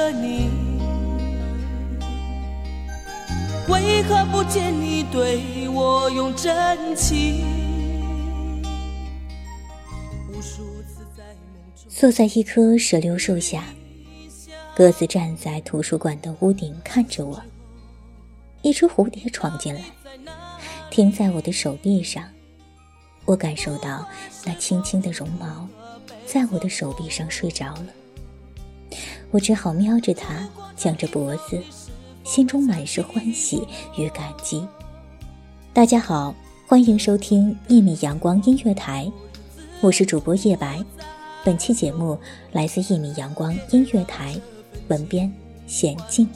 爱着你，为何不见你对我用真情？坐在一棵石榴树下，鸽子站在图书馆的屋顶看着我。一只蝴蝶闯进来，停在我的手臂上。我感受到那轻轻的绒毛在我的手臂上睡着了。我只好瞄着他，僵着脖子，心中满是欢喜与感激。大家好，欢迎收听一米阳光音乐台，我是主播叶白。本期节目来自一米阳光音乐台，文编娴静。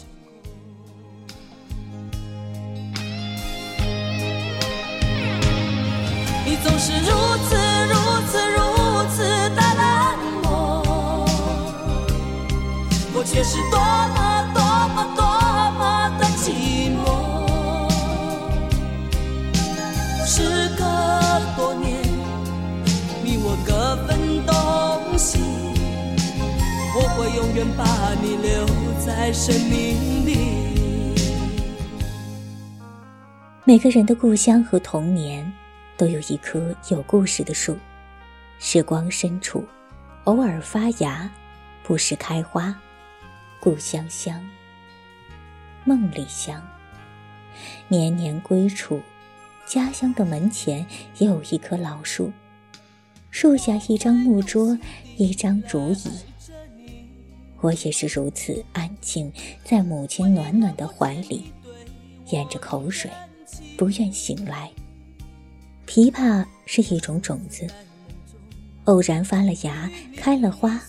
在生命里。每个人的故乡和童年，都有一棵有故事的树。时光深处，偶尔发芽，不时开花。故乡香，梦里香。年年归处，家乡的门前也有一棵老树，树下一张木桌，一张竹椅。我也是如此安静，在母亲暖暖的怀里，咽着口水。不愿醒来。枇杷是一种种子，偶然发了芽，开了花，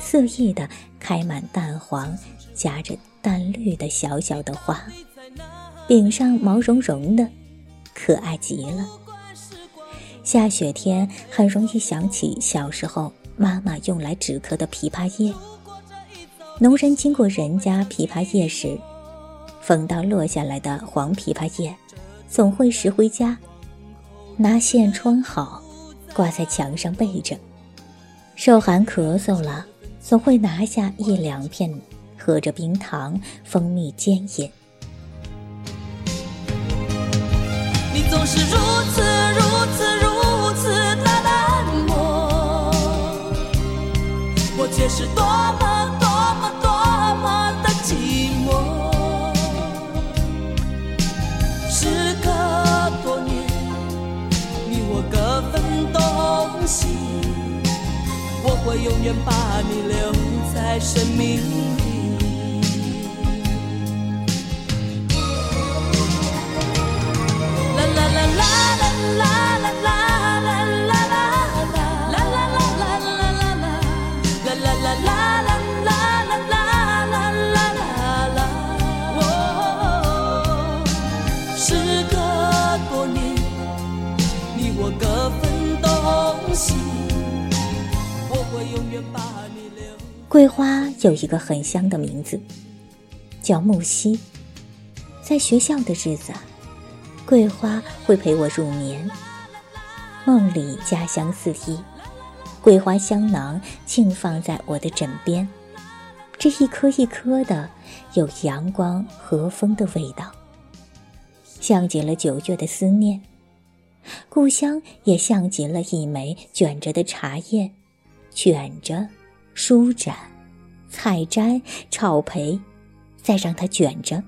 肆意的开满淡黄，夹着淡绿的小小的花，柄上毛茸茸的，可爱极了。下雪天很容易想起小时候妈妈用来止咳的枇杷叶。农人经过人家枇杷叶时，逢到落下来的黄枇杷叶。总会拾回家，拿线穿好，挂在墙上备着。受寒咳嗽了，总会拿下一两片，喝着冰糖、蜂蜜煎饮。你总是如此永远把你留在生命桂花有一个很香的名字，叫木樨。在学校的日子，桂花会陪我入眠，梦里家乡四溢，桂花香囊静放在我的枕边，这一颗一颗的，有阳光和风的味道，像极了九月的思念。故乡也像极了一枚卷着的茶叶，卷着。舒展、采摘、炒培，再让它卷着，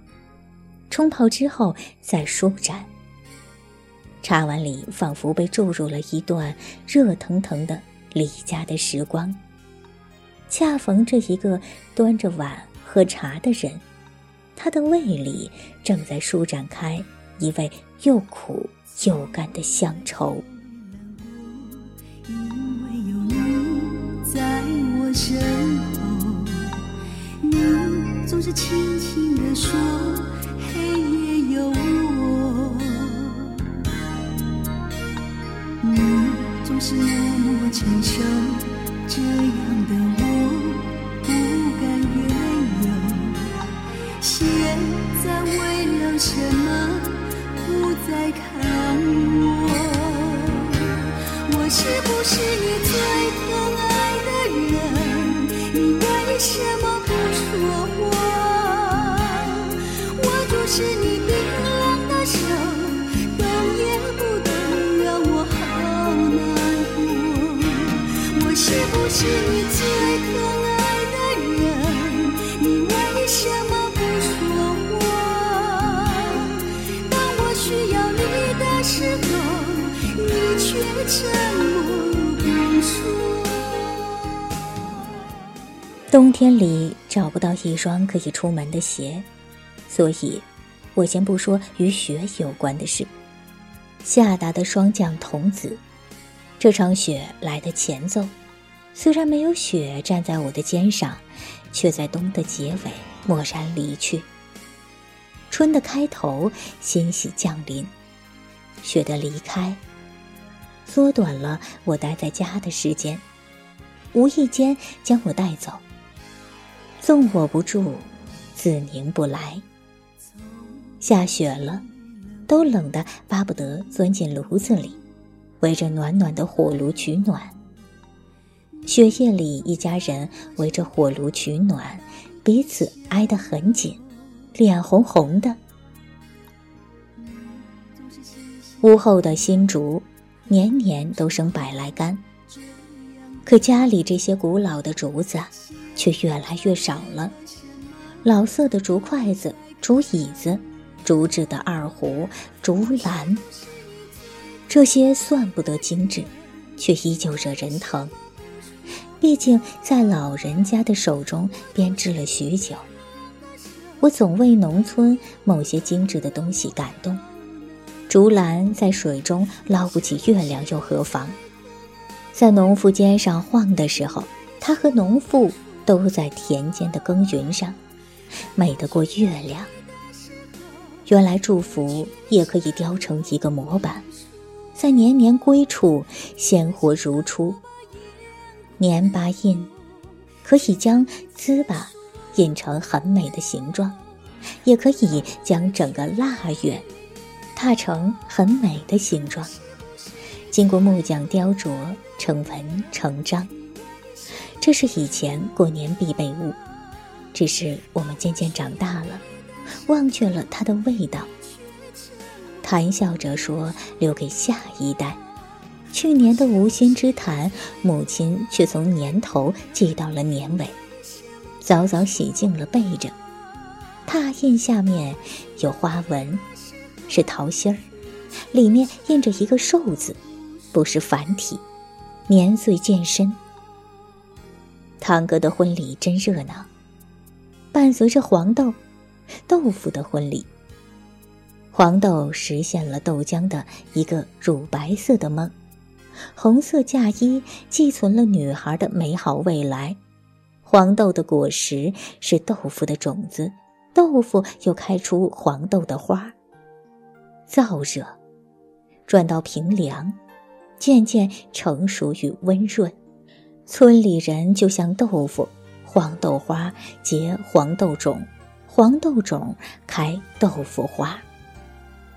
冲泡之后再舒展。茶碗里仿佛被注入了一段热腾腾的离家的时光。恰逢这一个端着碗喝茶的人，他的胃里正在舒展开一味又苦又甘的乡愁。身后，你总是轻轻地说，黑夜有我。你总是默默承受，这样的为什么不说话？我就是你冰冷的手，动也不动，让我好难过。我是不是你冬天里找不到一双可以出门的鞋，所以，我先不说与雪有关的事。夏达的霜降童子，这场雪来的前奏，虽然没有雪站在我的肩上，却在冬的结尾蓦然离去。春的开头欣喜降临，雪的离开，缩短了我待在家的时间，无意间将我带走。纵我不住，自宁不来。下雪了，都冷得巴不得钻进炉子里，围着暖暖的火炉取暖。雪夜里，一家人围着火炉取暖，彼此挨得很紧，脸红红的。屋后的新竹，年年都生百来杆，可家里这些古老的竹子。却越来越少了。老色的竹筷子、竹椅子、竹制的二胡、竹篮，这些算不得精致，却依旧惹人疼。毕竟在老人家的手中编织了许久。我总为农村某些精致的东西感动。竹篮在水中捞不起月亮又何妨？在农妇肩上晃的时候，他和农妇。都在田间的耕耘上，美得过月亮。原来祝福也可以雕成一个模板，在年年归处鲜活如初。年八印可以将糍粑印成很美的形状，也可以将整个腊月踏成很美的形状，经过木匠雕琢成文成章。这是以前过年必备物，只是我们渐渐长大了，忘却了它的味道。谈笑着说留给下一代，去年的无心之谈，母亲却从年头记到了年尾，早早洗净了背着。拓印下面有花纹，是桃心儿，里面印着一个寿字，不是繁体，年岁渐深。堂哥的婚礼真热闹，伴随着黄豆、豆腐的婚礼。黄豆实现了豆浆的一个乳白色的梦，红色嫁衣寄存了女孩的美好未来。黄豆的果实是豆腐的种子，豆腐又开出黄豆的花。燥热，转到平凉，渐渐成熟与温润。村里人就像豆腐，黄豆花结黄豆种，黄豆种开豆腐花，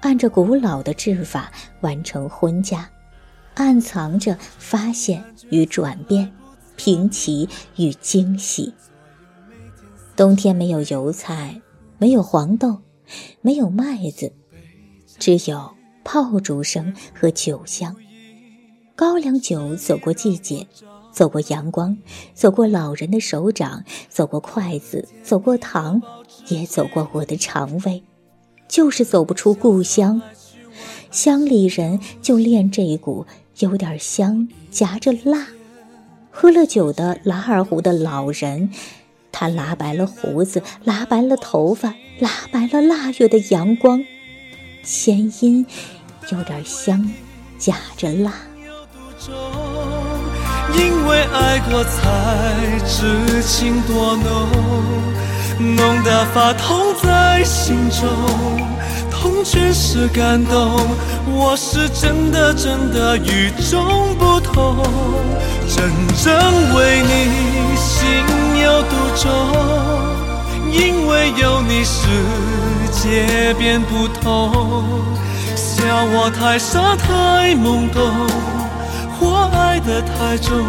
按着古老的制法完成婚嫁，暗藏着发现与转变，平齐与惊喜。冬天没有油菜，没有黄豆，没有麦子，只有炮竹声和酒香。高粱酒走过季节，走过阳光，走过老人的手掌，走过筷子，走过糖，也走过我的肠胃，就是走不出故乡。乡里人就恋这一股有点香夹着辣。喝了酒的拉二胡的老人，他拉白了胡子，拉白了头发，拉白了腊月的阳光。弦音有点香夹着辣。因为爱过才知情多浓，浓得发痛在心中，痛全是感动。我是真的真的与众不同，真正为你心有独钟。因为有你世界变不同，笑我太傻太懵懂。太重，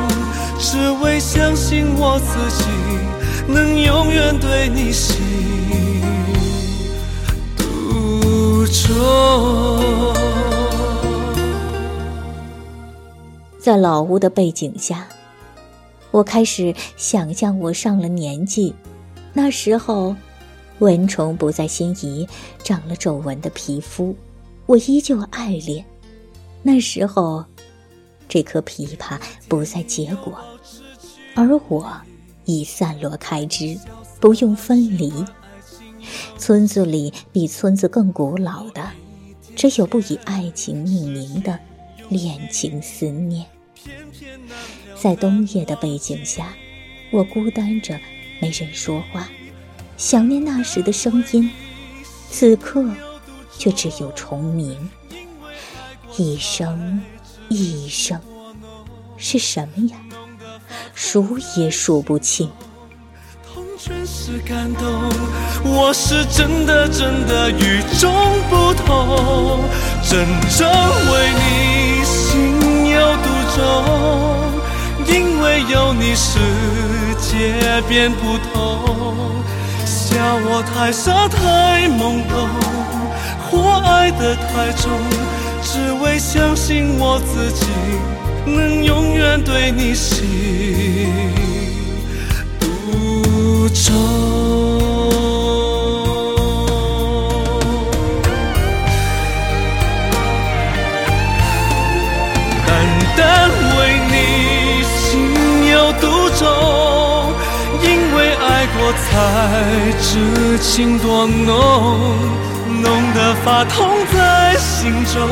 只为相信我自己能永远对你心独钟。在老屋的背景下，我开始想象我上了年纪，那时候蚊虫不再心仪，长了皱纹的皮肤，我依旧爱恋。那时候。这颗枇杷不再结果，而我已散落开枝，不用分离。村子里比村子更古老的，只有不以爱情命名的恋情思念。在冬夜的背景下，我孤单着，没人说话，想念那时的声音。此刻，却只有虫鸣，一声。一生是什么呀？数也数不清。痛全是感动，我是真的真的与众不同，真正为你心有独钟，因为有你世界变不同。笑我太傻太懵懂，或爱得太重。只为相信我自己能永远对你心独钟，单单为你心有独钟，因为爱过才知情多浓。浓得发痛在心中，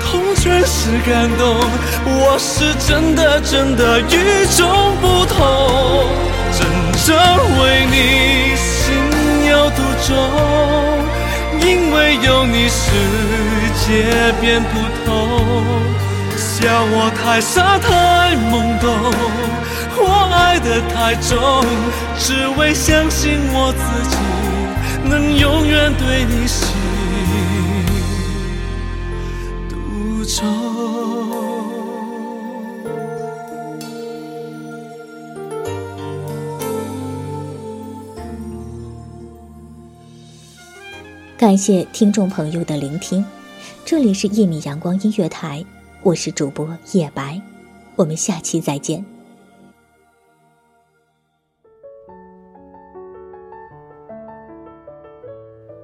痛全是感动。我是真的真的与众不同，真正为你心有独钟，因为有你世界变不同。笑我太傻太懵懂，我爱的太重，只为相信我自己。能永远对你心独钟。感谢听众朋友的聆听，这里是一米阳光音乐台，我是主播叶白，我们下期再见。